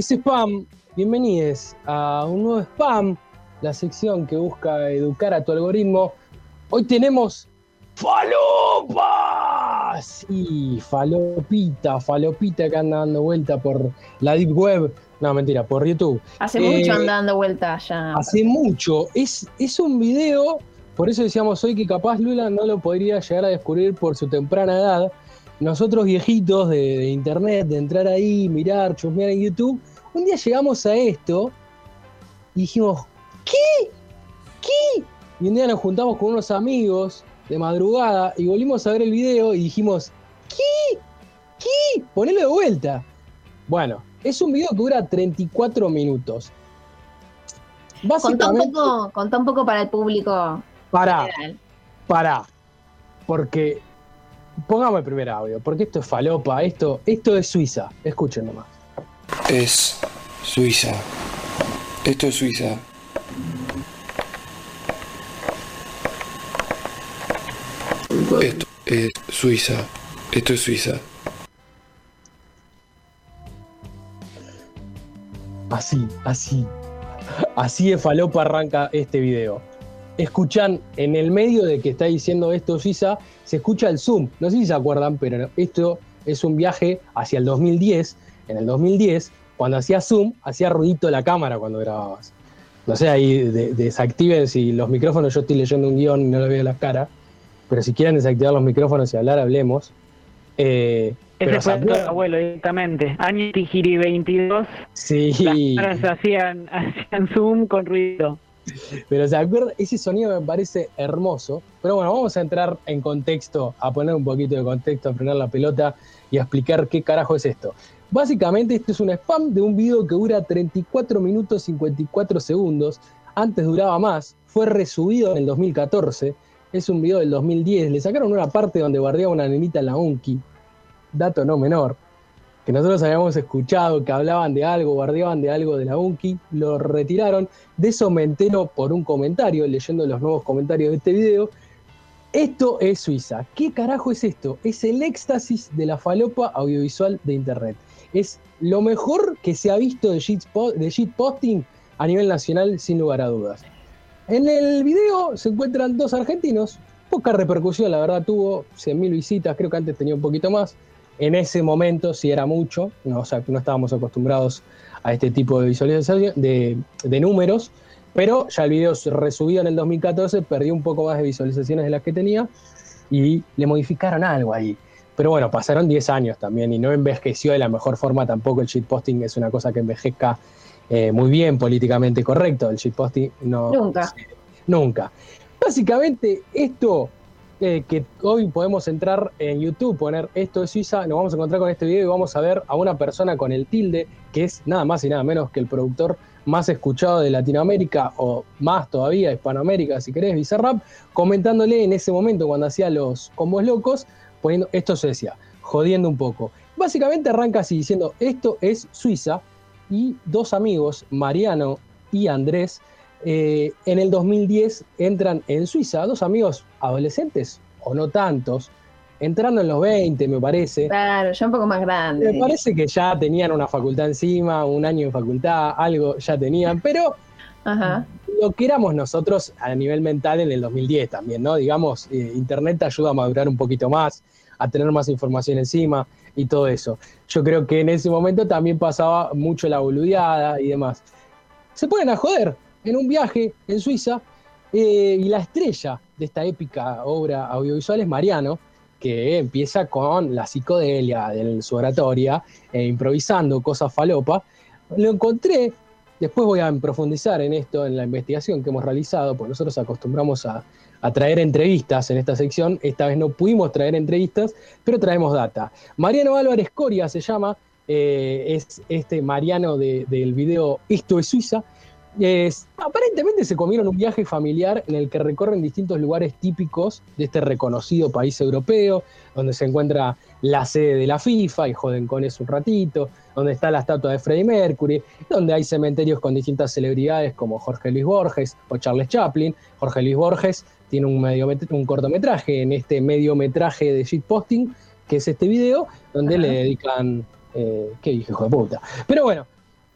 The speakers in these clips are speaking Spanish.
Esto es spam. Bienvenidos a un nuevo spam, la sección que busca educar a tu algoritmo. Hoy tenemos falopas. Sí, falopita, falopita que anda dando vuelta por la Deep Web. No, mentira, por YouTube. Hace mucho anda dando vuelta ya. Hace mucho. Es, es un video, por eso decíamos hoy que capaz Lula no lo podría llegar a descubrir por su temprana edad nosotros viejitos de, internet, de entrar ahí, mirar, chusmear en YouTube, un día llegamos a esto y dijimos, ¿qué? ¿Qué? Y un día nos juntamos con unos amigos de madrugada y volvimos a ver el video y dijimos, ¿qué? ¿Qué? Ponelo de vuelta. Bueno, es un video que dura 34 minutos. Contá un, poco, contá un poco para el público. Para, para. Porque Pongamos el primer audio, porque esto es falopa, esto, esto es Suiza. Escuchen nomás. Es Suiza. Esto es Suiza. Esto es Suiza. Esto es Suiza. Así, así. Así de falopa arranca este video escuchan en el medio de que está diciendo esto Suiza, se escucha el zoom. No sé si se acuerdan, pero esto es un viaje hacia el 2010. En el 2010, cuando hacía zoom, hacía ruidito la cámara cuando grababas. No sé, ahí desactiven si los micrófonos, yo estoy leyendo un guion y no lo veo la cara, pero si quieren desactivar los micrófonos y hablar, hablemos. Eh, ese fue tu abuelo directamente. Año Tijiri 22. Sí. Las hacían, hacían zoom con ruido. Pero se acuerda, ese sonido me parece hermoso. Pero bueno, vamos a entrar en contexto, a poner un poquito de contexto, a frenar la pelota y a explicar qué carajo es esto. Básicamente, esto es un spam de un video que dura 34 minutos 54 segundos. Antes duraba más, fue resubido en el 2014. Es un video del 2010. Le sacaron una parte donde bardeaba una nenita en la Unki. Dato no menor que nosotros habíamos escuchado que hablaban de algo, guardiaban de algo de la UNKI, lo retiraron. De eso me entero por un comentario, leyendo los nuevos comentarios de este video. Esto es Suiza. ¿Qué carajo es esto? Es el éxtasis de la falopa audiovisual de Internet. Es lo mejor que se ha visto de shitposting a nivel nacional, sin lugar a dudas. En el video se encuentran dos argentinos. Poca repercusión, la verdad, tuvo 100.000 visitas, creo que antes tenía un poquito más en ese momento sí era mucho, no, o sea, no estábamos acostumbrados a este tipo de visualización, de, números, pero ya el video resubido en el 2014 perdió un poco más de visualizaciones de las que tenía y le modificaron algo ahí. Pero bueno, pasaron 10 años también y no envejeció de la mejor forma tampoco. El shitposting es una cosa que envejezca eh, muy bien, políticamente correcto. El shitposting no. Nunca. nunca. Básicamente, esto eh, que hoy podemos entrar en YouTube, poner esto de Suiza, nos vamos a encontrar con este video y vamos a ver a una persona con el tilde, que es nada más y nada menos que el productor más escuchado de Latinoamérica o más todavía, Hispanoamérica, si querés, Bizarrap, comentándole en ese momento cuando hacía los combos locos, poniendo esto se decía, jodiendo un poco. Básicamente arranca así diciendo, esto es Suiza, y dos amigos, Mariano y Andrés, eh, en el 2010 entran en Suiza, dos amigos adolescentes, o no tantos, entrando en los 20, me parece. Claro, ya un poco más grande. Me parece que ya tenían una facultad encima, un año de facultad, algo ya tenían, pero lo que éramos nosotros a nivel mental en el 2010 también, ¿no? Digamos, eh, Internet te ayuda a madurar un poquito más, a tener más información encima y todo eso. Yo creo que en ese momento también pasaba mucho la boludeada y demás. Se ponen a joder, en un viaje en Suiza eh, y la estrella de esta épica obra audiovisual es Mariano, que empieza con la psicodelia de su oratoria, e improvisando cosas falopa. Lo encontré, después voy a profundizar en esto, en la investigación que hemos realizado, porque nosotros acostumbramos a, traer entrevistas en esta sección, esta vez no pudimos traer entrevistas, pero traemos data. Mariano Álvarez Coria se llama, eh, es este Mariano del video Esto es Suiza, aparentemente se comieron un viaje familiar en el que recorren distintos lugares típicos de este reconocido país europeo, donde se encuentra la sede de la FIFA y joden con eso un ratito, donde está la estatua de Freddie Mercury, donde hay cementerios con distintas celebridades como Jorge Luis Borges o Charles Chaplin. Jorge Luis Borges tiene un, un cortometraje en este mediometraje de shitposting que es este video, donde le dedican. Eh, qué hijo de puta. Pero bueno,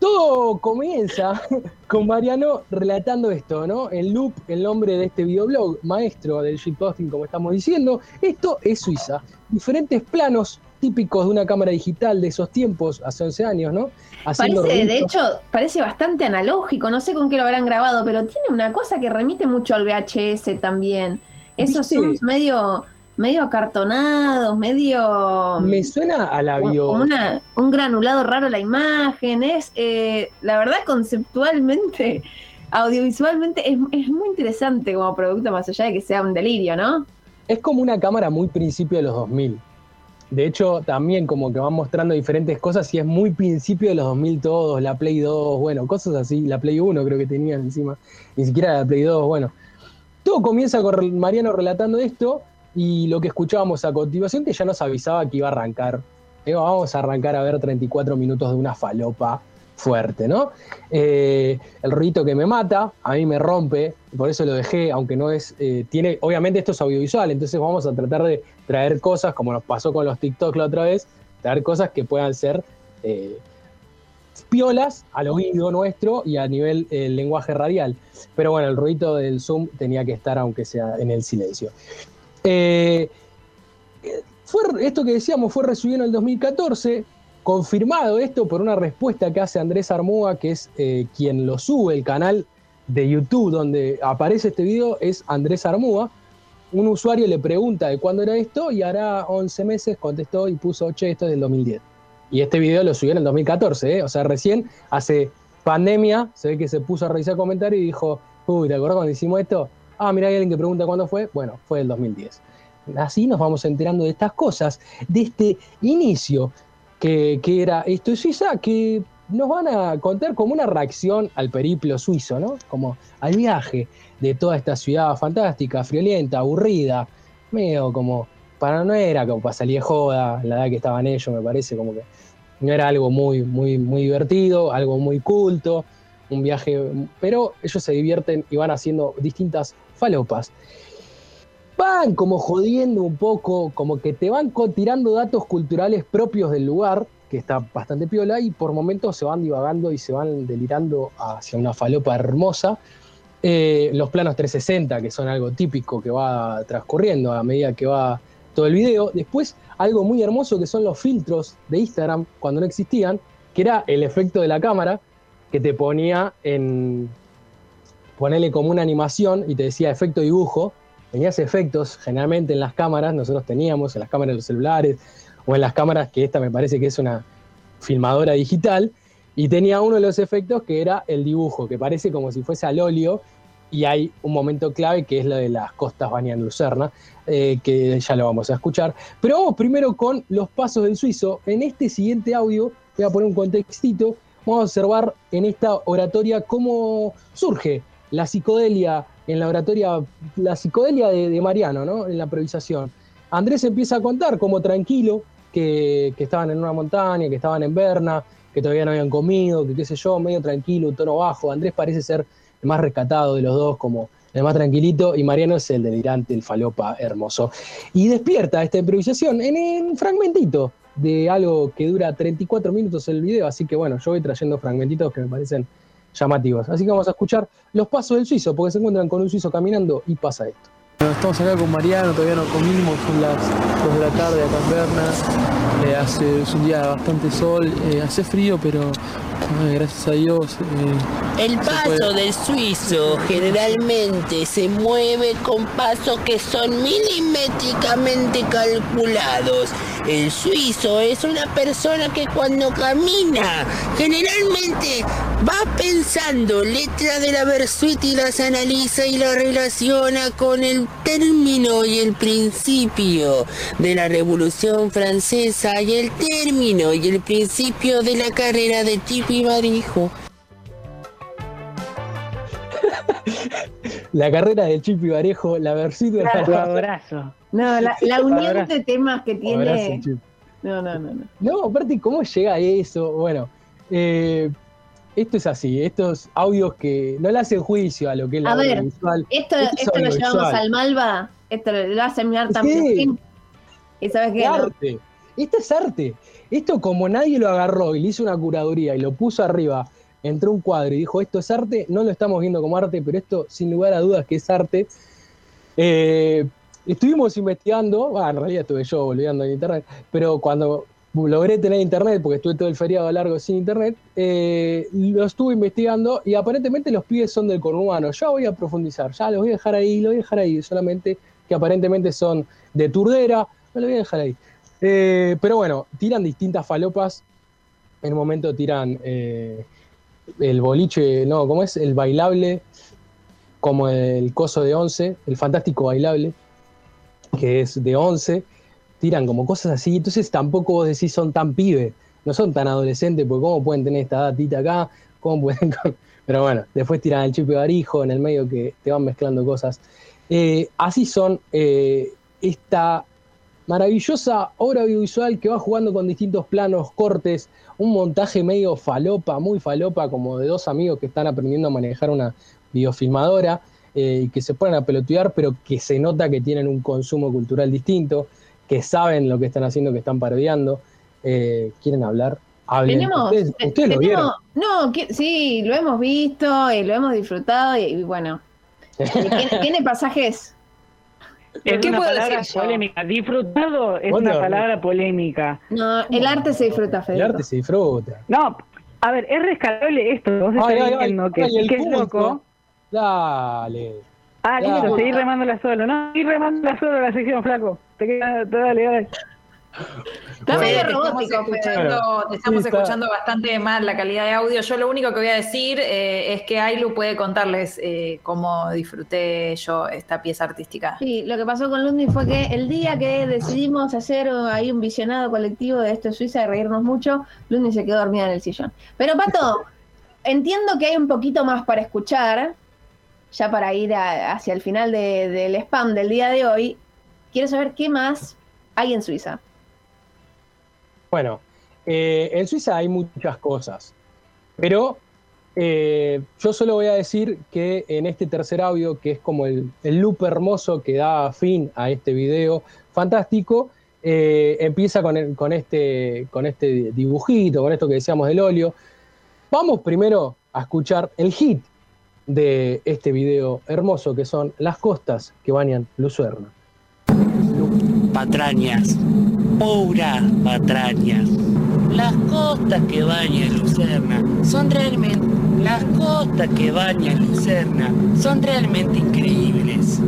todo comienza con Mariano relatando esto, ¿no? El loop, el nombre de este videoblog, maestro del shitposting, como estamos diciendo. Esto es Suiza. Diferentes planos típicos de una cámara digital de esos tiempos, hace 11 años, ¿no? parece, de hecho, parece bastante analógico, no sé con qué lo habrán grabado, pero tiene una cosa que remite mucho al VHS también. Esos son medio medio acartonados, medio... Me suena a la bio... Como un granulado raro la imagen, es, eh, la verdad, conceptualmente, audiovisualmente, es, muy interesante como producto, más allá de que sea un delirio, ¿no? Es como una cámara muy principio de los 2000. De hecho, también como que van mostrando diferentes cosas y es muy principio de los 2000 todos, la Play 2, bueno, cosas así, la Play 1 creo que tenían encima, ni siquiera la Play 2, bueno. Todo comienza con Mariano relatando esto y lo que escuchábamos a continuación, que ya nos avisaba que iba a arrancar. Eh, vamos a arrancar a ver 34 minutos de una falopa fuerte, ¿no? Eh, el ruido que me mata, a mí me rompe, por eso lo dejé, aunque no es, eh, tiene, obviamente esto es audiovisual, entonces vamos a tratar de traer cosas, como nos pasó con los TikTok la otra vez, traer cosas que puedan ser piolas al oído nuestro y a nivel lenguaje radial. Pero bueno, el ruido del Zoom tenía que estar, aunque sea en el silencio. Eh, fue, esto que decíamos fue resubido en el 2014, confirmado esto por una respuesta que hace Andrés Armúa, que es eh, quien lo sube, el canal de YouTube donde aparece este video, es Andrés Armúa. Un usuario le pregunta de cuándo era esto y hará 11 meses contestó y puso, che, esto es del 2010. Y este video lo subió en el 2014, ¿eh? o sea, recién hace pandemia, se ve que se puso a revisar comentarios y dijo, uy, ¿te acuerdas cuando hicimos esto? Ah, mira, hay alguien que pregunta cuándo fue. Bueno, fue el 2010. Así nos vamos enterando de estas cosas, de este inicio que, era esto es Suiza, que nos van a contar como una reacción al periplo suizo, ¿no? Como al viaje de toda esta ciudad fantástica, friolenta, aburrida, medio como, para no era como para salir joda, la edad que estaban ellos, me parece como que no era algo muy, muy, muy divertido, algo muy culto, un viaje, pero ellos se divierten y van haciendo distintas falopas. Van como jodiendo un poco, como que te van tirando datos culturales propios del lugar, que está bastante piola, y por momentos se van divagando y se van delirando hacia una falopa hermosa. Eh, los planos 360, que son algo típico que va transcurriendo a medida que va todo el video. Después, algo muy hermoso que son los filtros de Instagram cuando no existían, que era el efecto de la cámara que te ponía en, ponerle como una animación y te decía efecto dibujo, tenías efectos generalmente en las cámaras, nosotros teníamos en las cámaras de los celulares o en las cámaras que esta me parece que es una filmadora digital, y tenía uno de los efectos que era el dibujo, que parece como si fuese al óleo, y hay un momento clave que es lo de las costas bañan Lucerna, eh, que ya lo vamos a escuchar. Pero vamos primero con los pasos del suizo. En este siguiente audio voy a poner un contextito, vamos a observar en esta oratoria cómo surge la psicodelia en la oratoria, la psicodelia de, Mariano, ¿no? En la improvisación. Andrés empieza a contar como tranquilo, que, estaban en una montaña, que estaban en Berna, que todavía no habían comido, que qué sé yo, medio tranquilo, tono bajo. Andrés parece ser el más rescatado de los dos, como el más tranquilito, y Mariano es el delirante, el falopa hermoso. Y despierta esta improvisación en un fragmentito de algo que dura 34 minutos el video, así que bueno, yo voy trayendo fragmentitos que me parecen llamativos. Así que vamos a escuchar los pasos del suizo, porque se encuentran con un suizo caminando y pasa esto. estamos acá con Mariano, todavía no comimos, son las 2 de la tarde acá en Berna. Eh, hace, es un día bastante sol, eh, hace frío, pero gracias a Dios. Eh, el paso del suizo generalmente se mueve con pasos que son milimétricamente calculados. El suizo es una persona que cuando camina generalmente va pensando letras de la versuit y las analiza y las relaciona con el término y el principio de la Revolución Francesa y el término y el principio de la carrera de Chipi Barijo. la carrera de Chipi Barejo, la versión de abrazo. No, la, unión de temas que tiene. no, no, no, no. No, aparte, ¿cómo llega a eso? Bueno, eh, esto es así, estos audios que no le hacen juicio a lo que es la a Esto, esto, lo llevamos al Malva, esto lo hacen mirar también. ¿Y sabes qué? Esto es arte. Esto como nadie lo agarró y le hizo una curaduría y lo puso arriba entre un cuadro y dijo esto es arte, no lo estamos viendo como arte, pero esto sin lugar a dudas que es arte. Eh, estuvimos investigando, en realidad estuve yo volviendo en internet, pero cuando logré tener internet, porque estuve todo el feriado largo sin internet, eh, lo estuve investigando y aparentemente los pibes son del conurbano. Ya voy a profundizar, ya los voy a dejar ahí, lo voy a dejar ahí, solamente que aparentemente son de Turdera, lo voy a dejar ahí. Eh, pero bueno, tiran distintas falopas. En un momento tiran eh, el boliche, no, ¿cómo es? El bailable, como el coso de 11, el fantástico bailable, que es de 11 tiran como cosas así, entonces tampoco vos decís son tan pibes, no son tan adolescentes, porque cómo pueden tener esta datita acá, cómo pueden... Pero bueno, después tiran el chip de barijo en el medio que te van mezclando cosas. Eh, así son eh, esta maravillosa obra audiovisual que va jugando con distintos planos, cortes, un montaje medio falopa, muy falopa, como de dos amigos que están aprendiendo a manejar una videofilmadora eh, y que se ponen a pelotear, pero que se nota que tienen un consumo cultural distinto que saben lo que están haciendo, que están parodiando, eh, quieren hablar, hablen. ¿Ustedes, lo vieron? No, sí, lo hemos visto y lo hemos disfrutado y, bueno, tiene, pasajes es una palabra polémica. Disfrutado es una palabra polémica. No, el arte se disfruta, Federico. El arte se disfruta. No, a ver, es rescatable esto. Vos estás diciendo que, que es loco. Dale. Ah, listo, seguir remándola solo. No, seguir remándola solo la sección, flaco. Te queda, dale, dale. Está medio robótico, te estamos, te estamos escuchando bastante mal la calidad de audio. Yo lo único que voy a decir eh, es que Ailu puede contarles eh, cómo disfruté yo esta pieza artística. Sí, lo que pasó con Lundi fue que el día que decidimos hacer ahí un visionado colectivo de esto de Suiza y reírnos mucho, Lundi se quedó dormida en el sillón. Pero Pato, entiendo que hay un poquito más para escuchar, ya para ir hacia el final del spam del día de hoy, quiero saber qué más hay en Suiza. Bueno, eh, en Suiza hay muchas cosas, pero eh, yo solo voy a decir que en este tercer audio, que es como el, loop hermoso que da fin a este video fantástico, eh, empieza con, este, con este dibujito, con esto que decíamos del óleo. Vamos primero a escuchar el hit de este video hermoso que son las costas que bañan Lucerna. Patrañas, puras patrañas. Las costas que bañan Lucerna son realmente, las costas que bañan Lucerna son realmente increíbles.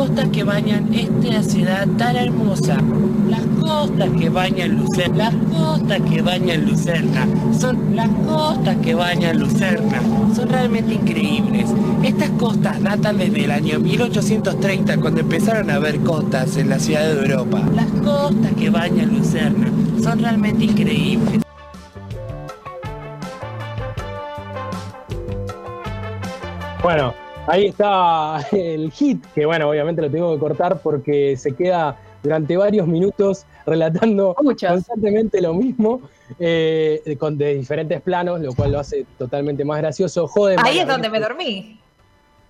Costas que bañan esta ciudad tan hermosa las costas que bañan Lucerna, las costas que bañan Lucerna, son las costas que bañan Lucerna, son realmente increíbles. Estas costas datan desde el año 1830 cuando empezaron a haber costas en la ciudad de Europa. Las costas que bañan Lucerna son realmente increíbles. Bueno, ahí está el hit, que bueno, obviamente lo tengo que cortar porque se queda durante varios minutos relatando constantemente lo mismo, eh, con, de diferentes planos, lo cual lo hace totalmente más gracioso. Joder, Ahí es donde me dormí.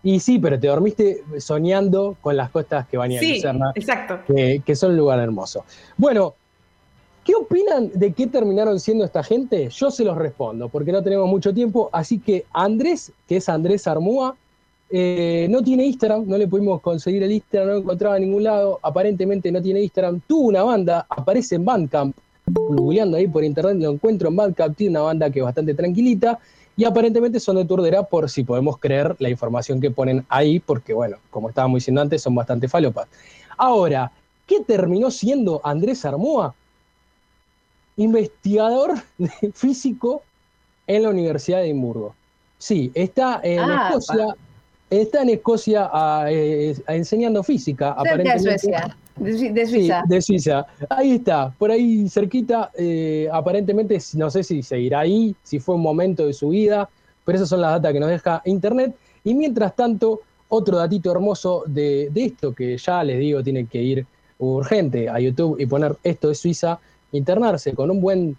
Y sí, pero te dormiste soñando con las costas que van a sí, exacto. Que, que son un lugar hermoso. Bueno, ¿Qué opinan de qué terminaron siendo esta gente? Yo se los respondo, porque no tenemos mucho tiempo. Así que Andrés, que es Andrés Armúa, eh, no tiene Instagram, no le pudimos conseguir el Instagram, no lo encontraba en ningún lado. Aparentemente no tiene Instagram. Tuvo una banda, aparece en Bandcamp. Googleando ahí por internet lo encuentro en Bandcamp. Tiene una banda que es bastante tranquilita. Y aparentemente son de Turdera, por si podemos creer la información que ponen ahí, porque bueno, como estábamos diciendo antes, son bastante falopas. Ahora, ¿qué terminó siendo Andrés Armoa? Investigador físico en la Universidad de Edimburgo. Sí, está en ah, Escocia está en Escocia eh, enseñando física. De Suecia. De, Suiza. de Suiza. Ahí está, por ahí cerquita. Eh, aparentemente, no sé si seguirá ahí, si fue un momento de su vida, pero esas son las datas que nos deja Internet. Y mientras tanto, otro datito hermoso de, de esto que ya les digo, tiene que ir urgente a YouTube y poner esto de Suiza, internarse con un buen,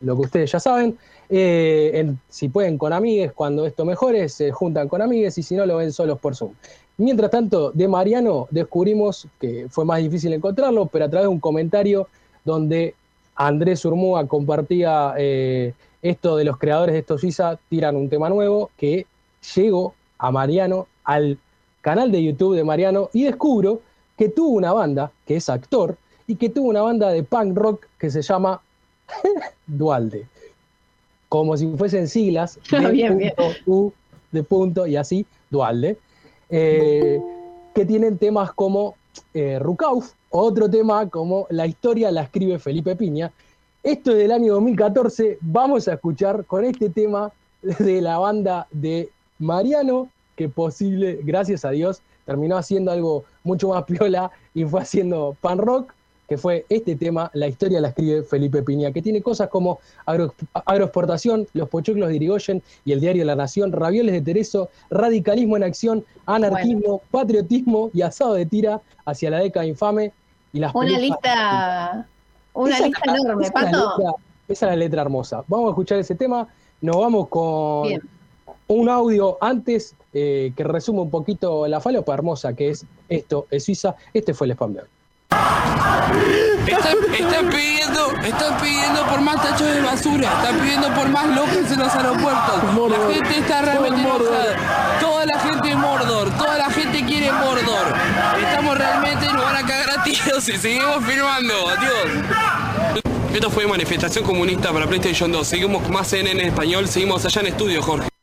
lo que ustedes ya saben, eh, si pueden con amigues, cuando esto mejore, se juntan con amigues y si no lo ven solos por Zoom. Mientras tanto, de Mariano descubrimos que fue más difícil encontrarlo, pero a través de un comentario donde Andrés Urmúa compartía eh, esto de los creadores de Esto Suiza, tiran un tema nuevo que llegó a Mariano, al canal de YouTube de Mariano, y descubro que tuvo una banda, que es actor, y que tuvo una banda de punk rock que se llama Dualde. Como si fuesen siglas, de U, de punto, y así, Dualde. Eh, que tienen temas como eh, Rukauf, otro tema como La historia la escribe Felipe Piña. Esto es del año 2014, vamos a escuchar con este tema de la banda de Mariano, que posible, gracias a Dios, terminó haciendo algo mucho más piola y fue haciendo pan rock que fue este tema, la historia la escribe Felipe Piña, que tiene cosas como agroexportación, los pochoclos de Irigoyen y el diario La Nación, ravioles de Tereso, radicalismo en acción, anarquismo, patriotismo y asado de tira hacia la década infame y las Una lista, una lista enorme, Pato. esa es la letra hermosa. Vamos a escuchar ese tema, nos vamos con un audio antes eh, que resume un poquito la falopa hermosa que es esto, es Suiza. Este fue el spam de hoy. Están, pidiendo, están pidiendo por más tachos de basura, están pidiendo por más locos en los aeropuertos. La gente está realmente enojada. Toda la gente Mordor, toda la gente quiere Mordor. Estamos realmente, nos van a cagar a tiros y seguimos filmando. Adiós. Esto fue manifestación comunista para PlayStation 2. Seguimos más en, en español, seguimos allá en estudio, Jorge.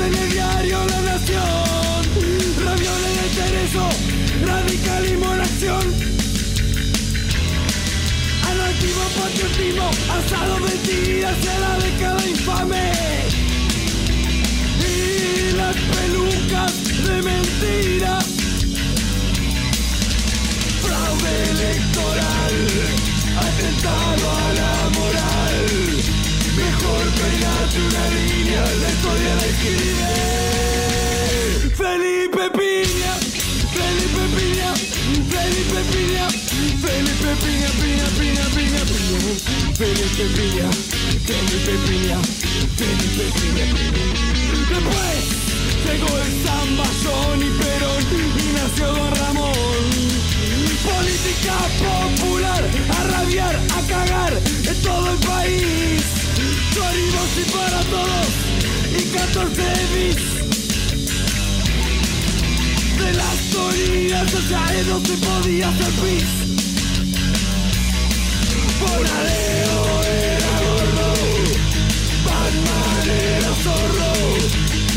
en el diario La Nación. Raviola de Tereso, radicalismo en acción. Anarquismo, patriotismo, asado mentira hacia la década infame. Y las pelucas de mentira. Fraude electoral, atentado a la moral. Felipe Piña, Felipe Piña, Felipe Piña, Felipe Piña, Piña, Piña, Piña, Piña, Felipe Piña, Felipe Piña, Felipe Piña, Piña. Después llegó el samba, Johnny Perón y nació Don Ramón política popular, a rabiar, a cagar en todo el país. Con y para todos. 14 bis. De las teorías sociales no se podía hacer pis. Bonaleo era gordo, Batman era zorro,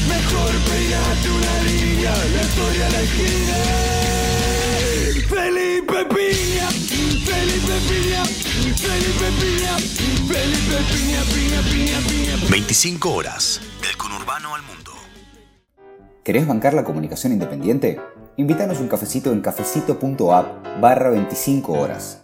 mejor peinate una línea, la historia la escribe Felipe Piña, Felipe Piña, Felipe Piña, Felipe Piña, Piña, Piña, Piña. 25 horas la comunicación independiente? Invítanos un cafecito en cafecito.app barra 25 horas.